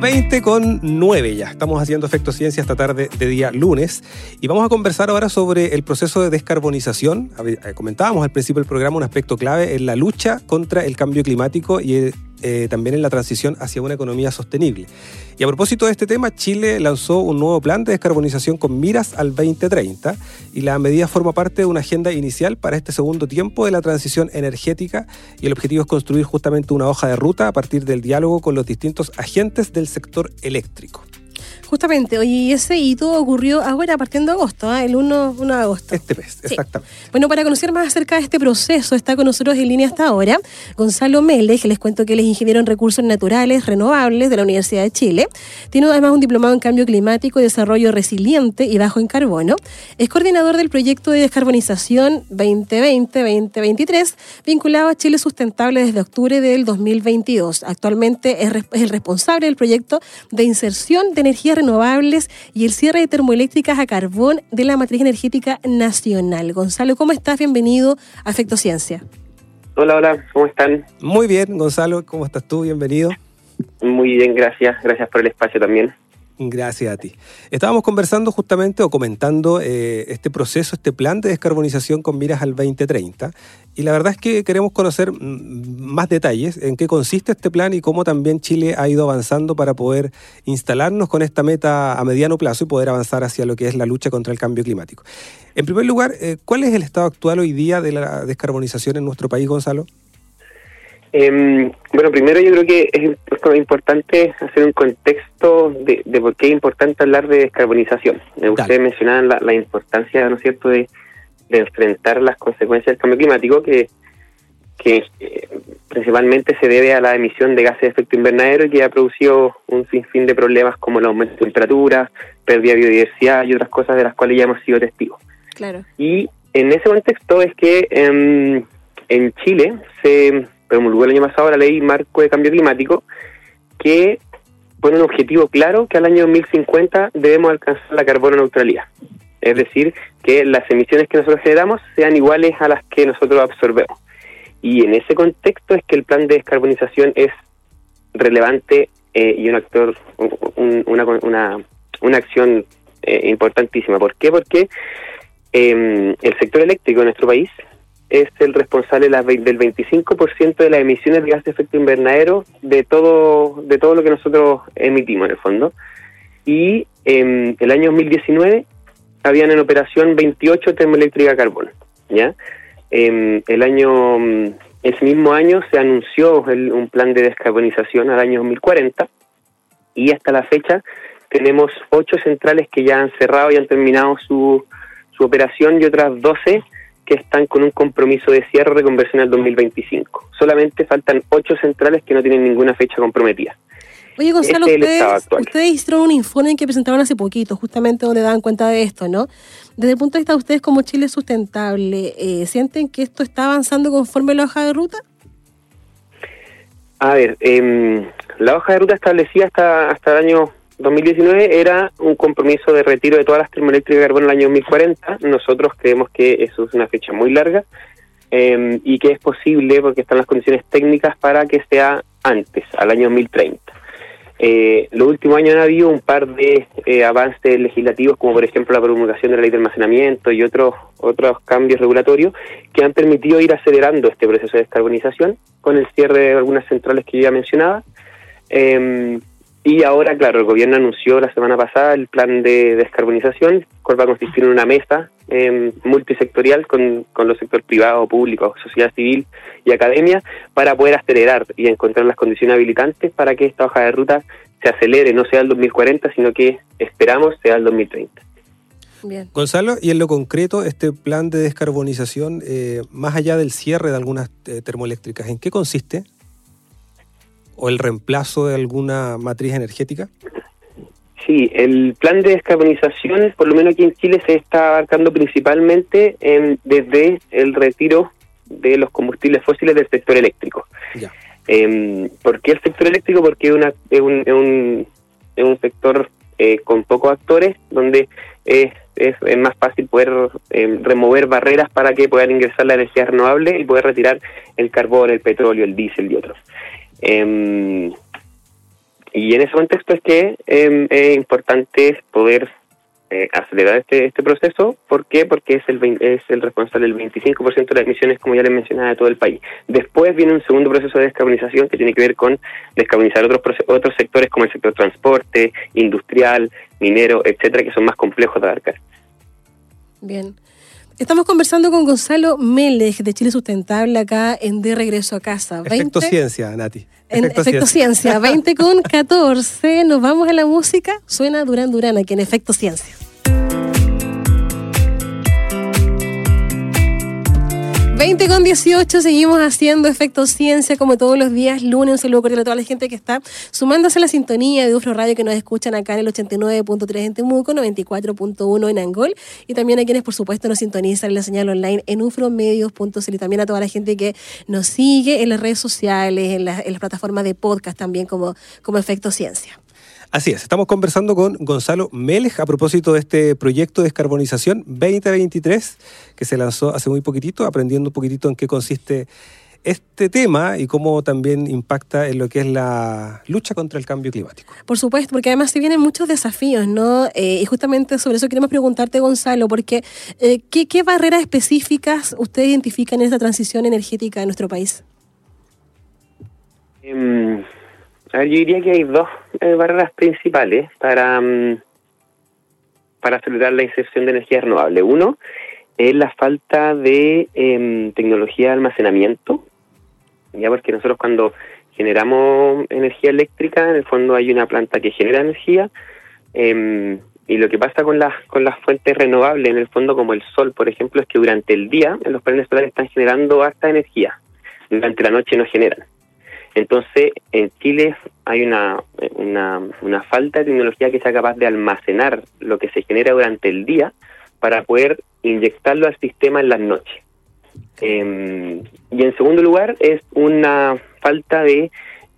20 con 9 ya. Estamos haciendo Efecto Ciencia esta tarde de día lunes y vamos a conversar ahora sobre el proceso de descarbonización. Eh, comentábamos al principio del programa un aspecto clave en la lucha contra el cambio climático y eh, también en la transición hacia una economía sostenible. Y a propósito de este tema, Chile lanzó un nuevo plan de descarbonización con miras al 2030 y la medida forma parte de una agenda inicial para este segundo tiempo de la transición energética y el objetivo es construir justamente una hoja de ruta a partir del diálogo con los distintos agentes del sector eléctrico. Justamente, hoy ese hito ocurrió ahora, partiendo de agosto, ¿eh? el 1, de agosto. Este mes, exactamente. Bueno, para conocer más acerca de este proceso, está con nosotros en línea hasta ahora Gonzalo Mélez, que les cuento que él es ingeniero en recursos naturales renovables de la Universidad de Chile. Tiene además un diplomado en cambio climático y desarrollo resiliente y bajo en carbono. Es coordinador del proyecto de descarbonización 2020-2023, vinculado a Chile Sustentable desde octubre del 2022. Actualmente es, el responsable del proyecto de inserción de energía renovables y el cierre de termoeléctricas a carbón de la matriz energética nacional. Gonzalo, ¿cómo estás? Bienvenido a Afecto Ciencia. Hola, hola, ¿cómo están? Muy bien, Gonzalo, ¿cómo estás tú? Bienvenido. Muy bien, gracias. Gracias por el espacio también. Gracias a ti. Estábamos conversando justamente o comentando eh, este proceso, este plan de descarbonización con miras al 2030. Y la verdad es que queremos conocer mm, más detalles en qué consiste este plan y cómo también Chile ha ido avanzando para poder instalarnos con esta meta a mediano plazo y poder avanzar hacia lo que es la lucha contra el cambio climático. En primer lugar, eh, ¿cuál es el estado actual hoy día de la descarbonización en nuestro país, Gonzalo? Eh, bueno, primero yo creo que es importante hacer un contexto de, por qué es importante hablar de descarbonización. Ustedes mencionaban la, importancia, ¿no es cierto?, de, enfrentar las consecuencias del cambio climático que, que eh, principalmente se debe a la emisión de gases de efecto invernadero y que ha producido un sinfín de problemas como el aumento de temperatura, pérdida de biodiversidad y otras cosas de las cuales ya hemos sido testigos. Claro. Y en ese contexto es que em, en Chile se promulgó el año pasado la ley marco de cambio climático que pone un objetivo claro que al año 2050 debemos alcanzar la carbono neutralidad. Es decir, que las emisiones que nosotros generamos sean iguales a las que nosotros absorbemos. Y en ese contexto es que el plan de descarbonización es relevante eh, y un actor, una, una, una, acción eh, importantísima. ¿Por qué? Porque eh, el sector eléctrico de nuestro país es el responsable del 25% de las emisiones de gas de efecto invernadero de todo de todo lo que nosotros emitimos en el fondo. Y en el año 2019 habían en operación 28 termoeléctricas a carbón. ¿ya? el año ese mismo año se anunció un plan de descarbonización al año 2040 y hasta la fecha tenemos ocho centrales que ya han cerrado y han terminado su, su operación y otras 12 que están con un compromiso de cierre de conversión al 2025. Solamente faltan ocho centrales que no tienen ninguna fecha comprometida. Oye, Gonzalo, ustedes, hicieron un informe que presentaron hace poquito, justamente donde dan cuenta de esto, ¿no? Desde el punto de vista de ustedes como Chile sustentable, eh, ¿sienten que esto está avanzando conforme la hoja de ruta? A ver, eh, la hoja de ruta establecida hasta, hasta el año 2019 era un compromiso de retiro de todas las termoeléctricas de carbono en el año 2040. Nosotros creemos que eso es una fecha muy larga em, y que es posible porque están las condiciones técnicas para que sea antes, al año 2030. Eh, los últimos años han habido un par de eh, avances legislativos, como por ejemplo la promulgación de la ley de almacenamiento y otros otros cambios regulatorios que han permitido ir acelerando este proceso de descarbonización con el cierre de algunas centrales que yo ya mencionaba. Eh, y ahora, claro, el gobierno anunció la semana pasada el plan de descarbonización, cual va a consistir en una mesa em, multisectorial con, con los sectores privados, públicos, sociedad civil y academia para poder acelerar y encontrar las condiciones habilitantes para que esta hoja de ruta se acelere, no sea el 2040, sino que esperamos sea el 2030. Bien. Gonzalo, y en lo concreto, este plan de descarbonización, eh, más allá del cierre de algunas eh, termoeléctricas, ¿en qué consiste? O el reemplazo de alguna matriz energética? Sí, el plan de descarbonización, por lo menos aquí en Chile, se está abarcando principalmente en, desde el retiro de los combustibles fósiles del sector eléctrico. Ya. Eh, ¿Por qué el sector eléctrico? Porque es, una, es, un, es, un, es un sector eh, con pocos actores donde es, es, más fácil poder eh, remover barreras para que puedan ingresar la energía renovable y poder retirar el carbón, el petróleo, el diésel y otros. Eh, y en ese contexto es que eh, es importante poder eh, acelerar este, este proceso. ¿Por qué? Porque es el, es el responsable del 25% de las emisiones, como ya les mencionaba, de todo el país. Después viene un segundo proceso de descarbonización que tiene que ver con descarbonizar otros, otros sectores como el sector transporte, industrial, minero, etcétera, que son más complejos de abarcar. Bien. Estamos conversando con Gonzalo Méndez de Chile Sustentable acá en De Regreso a Casa. Efecto ciencia, Nati. En Efecto, Ciencia, 20 con 14. Nos vamos a la música. Suena Durán Durán aquí en Efecto Ciencia. 20 con 18, seguimos haciendo Efecto Ciencia como todos los días, lunes. Un saludo cordial a toda la gente que está sumándose a la sintonía de UFRO Radio que nos escuchan acá en el 89.3 en Temuco, 94.1 en Angol y también a quienes, por supuesto, nos sintonizan en la señal online en ufromedios.cl y también a toda la gente que nos sigue en las redes sociales, en, la- las plataformas de podcast también como, como Efecto Ciencia. Así es, estamos conversando con Gonzalo Melej a propósito de este proyecto de descarbonización 2023 que se lanzó hace muy poquitito, aprendiendo un poquitito en qué consiste este tema y cómo también impacta en lo que es la lucha contra el cambio climático. Por supuesto, porque además se vienen muchos desafíos, ¿no? Eh, y justamente sobre eso queremos preguntarte, Gonzalo, porque eh, ¿qué, ¿qué barreras específicas ustedes identifican en esta transición energética de nuestro país? Em, yo diría que hay dos eh, barreras principales para, mm, para la inserción de energía renovable. Uno es la falta de em, tecnología de almacenamiento, ya porque nosotros cuando generamos energía eléctrica, en el fondo hay una planta que genera energía, em, y lo que pasa con las con las fuentes renovables, en el fondo como el sol, por ejemplo, es que durante el día los paneles solares están generando harta energía, durante la noche no generan. Entonces, en Chile hay una, una, falta de tecnología que sea capaz de almacenar lo que se genera durante el día para poder inyectarlo al sistema en las noches. Eh, y en segundo lugar, es una falta de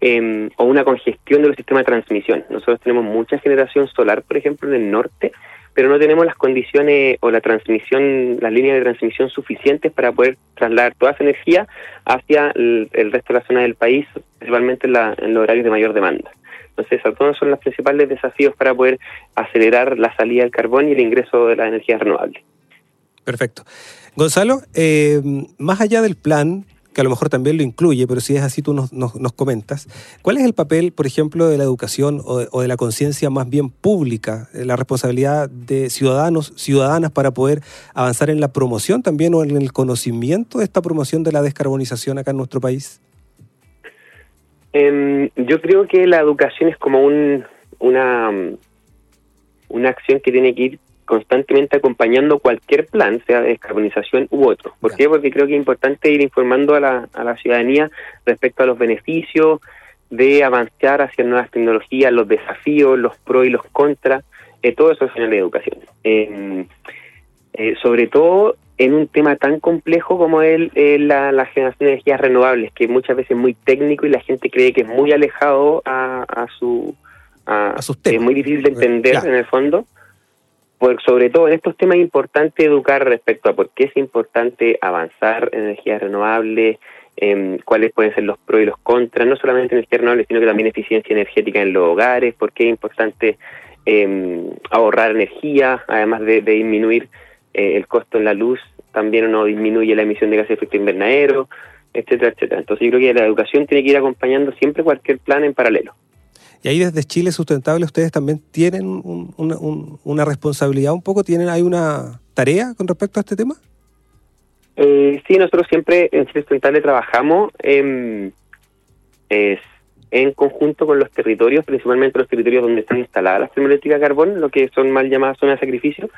eh, o una congestión de los sistemas de transmisión. Nosotros tenemos mucha generación solar, por ejemplo, en el norte, pero no tenemos las condiciones o la transmisión, las líneas de transmisión suficientes para poder trasladar toda esa energía hacia el, resto de la zona del país, principalmente en, la, en los horarios de mayor demanda. Entonces, esos son los principales desafíos para poder acelerar la salida del carbón y el ingreso de la energía renovable. Perfecto. Gonzalo, eh, más allá del plan, que a lo mejor también lo incluye, pero si es así tú nos, nos, comentas, ¿cuál es el papel, por ejemplo, de la educación o de, la conciencia más bien pública, eh, la responsabilidad de ciudadanos, ciudadanas para poder avanzar en la promoción también o en el conocimiento de esta promoción de la descarbonización acá en nuestro país? Eh, yo creo que la educación es como un, una, una acción que tiene que ir constantemente acompañando cualquier plan, sea de descarbonización u otro. ¿Por qué? Porque creo que es importante ir informando a la, a la ciudadanía respecto a los beneficios de avanzar hacia nuevas tecnologías, los desafíos, los pros y los contras, eh, todo eso es en la educación. Eh, eh, sobre todo en un tema tan complejo como el, eh, la, la, generación de energías renovables, que muchas veces es muy técnico y la gente cree que es muy alejado a, a su... A, a sus temas. Es muy difícil de entender en el fondo. Pues sobre todo en estos temas es importante educar respecto a por qué es importante avanzar en energías renovables, eh, cuáles pueden ser los pros y los contras, no solamente energías renovables, sino que también eficiencia energética en los hogares, por qué es importante eh, ahorrar energía, además de, disminuir eh, el costo en la luz, también no disminuye la emisión de gases de efecto invernadero, etcétera, etcétera. Entonces yo creo que la educación tiene que ir acompañando siempre cualquier plan en paralelo. Y ahí desde Chile Sustentable ustedes también tienen un, una, un, una, responsabilidad un poco, tienen hay una tarea con respecto a este tema. Eh, sí, nosotros siempre en Chile Sustentable trabajamos en, es, en conjunto con los territorios, principalmente los territorios donde están instaladas las termoeléctricas de carbón, lo que son mal llamadas zonas de sacrificio.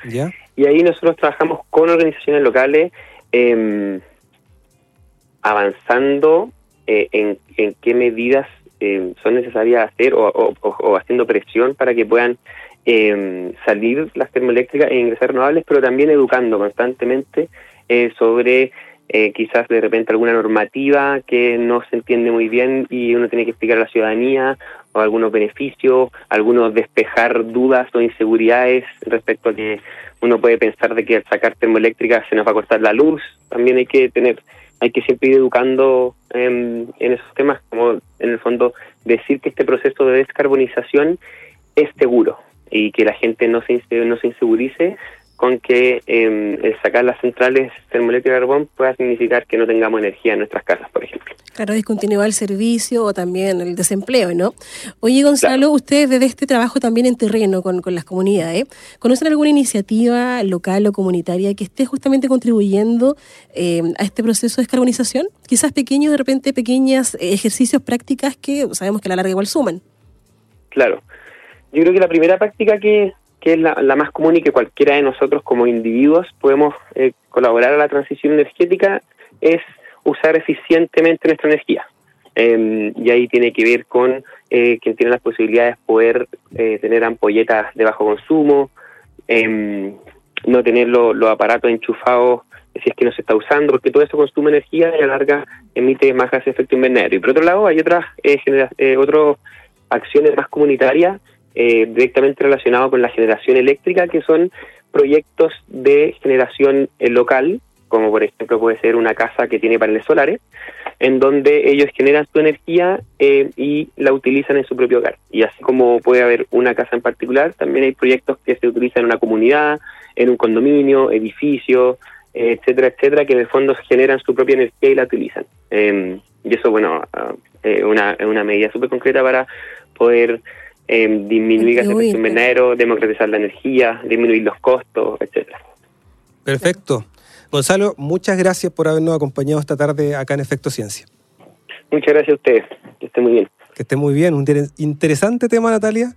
Y ahí nosotros trabajamos con organizaciones locales eh, avanzando eh, en, en, qué medidas eh, son necesarias hacer o, haciendo presión para que puedan eh, salir las termoeléctricas e ingresar renovables, pero también educando constantemente eh, sobre eh, quizás de repente alguna normativa que no se entiende muy bien y uno tiene que explicar a la ciudadanía o algunos beneficios, algunos despejar dudas o inseguridades respecto a que uno puede pensar de que al sacar termoeléctricas se nos va a cortar la luz, también hay que tener, hay que siempre ir educando en, en esos temas, como en el fondo decir que este proceso de descarbonización es seguro y que la gente no se, no se insegurice con que eh, el sacar las centrales termoeléctricas de carbón pueda significar que no tengamos energía en nuestras casas, por ejemplo. Claro, discontinuar el servicio o también el desempleo, ¿no? Oye, Gonzalo, ustedes desde este trabajo también en terreno con, con las comunidades, ¿conocen alguna iniciativa local o comunitaria que esté justamente contribuyendo eh, a este proceso de descarbonización? Quizás pequeños, de repente, pequeños ejercicios, prácticas que sabemos que a la larga igual suman. Claro. Yo creo que la primera práctica que, que es la, más común y que cualquiera de nosotros como individuos podemos eh, colaborar a la transición energética es usar eficientemente nuestra energía. Eh, y ahí tiene que ver con eh, quien tiene las posibilidades de poder eh, tener ampolletas de bajo consumo, no tener los lo aparatos enchufados si es que no se está usando, porque todo eso consume energía y a larga emite más gases de efecto invernadero. Y por otro lado, hay otras otras acciones más comunitarias eh, directamente relacionado con la generación eléctrica, que son proyectos de generación eh, local, como por ejemplo puede ser una casa que tiene paneles solares, en donde ellos generan su energía eh, y la utilizan en su propio hogar. Y así como puede haber una casa en particular, también hay proyectos que se utilizan en una comunidad, en un condominio, edificio, eh, etcétera, etcétera, que en el fondo generan su propia energía y la utilizan. Eh, y eso, bueno, es uh, una, una medida súper concreta para poder eh, disminuir gases de invernadero, democratizar la energía, disminuir los costos, etcétera. Perfecto. Gonzalo, muchas gracias por habernos acompañado esta tarde acá en Efecto Ciencia. Muchas gracias a ustedes. Que esté muy bien. Que esté muy bien. Un interesante tema, Natalia,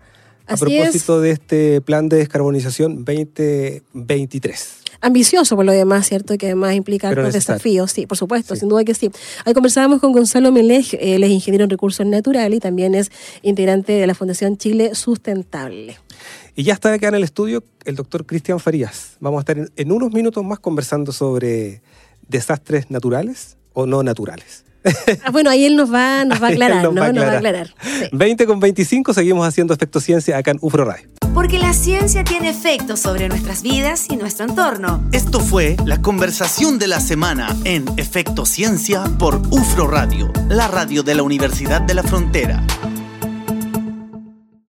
a Así propósito es. de este plan de descarbonización 2023 ambicioso por lo demás, ¿cierto? Que además implica Pero altos necesario. desafíos, sí, por supuesto, Sí. sin duda que sí. Ahí conversábamos con Gonzalo Melej, él es ingeniero en recursos naturales y también es integrante de la Fundación Chile Sustentable. Y ya está acá en el estudio el doctor Cristian Farías. Vamos a estar en, en unos minutos más conversando sobre desastres naturales o no naturales. Ah, bueno, ahí él nos va, nos va a aclarar, nos ¿no? va a Nos va a aclarar. aclarar. Sí. 20 con 25 seguimos haciendo Efecto Ciencia acá en UFRO Radio. Porque la ciencia tiene efectos sobre nuestras vidas y nuestro entorno. Esto fue la conversación de la semana en Efecto Ciencia por UFRO Radio, la radio de la Universidad de la Frontera.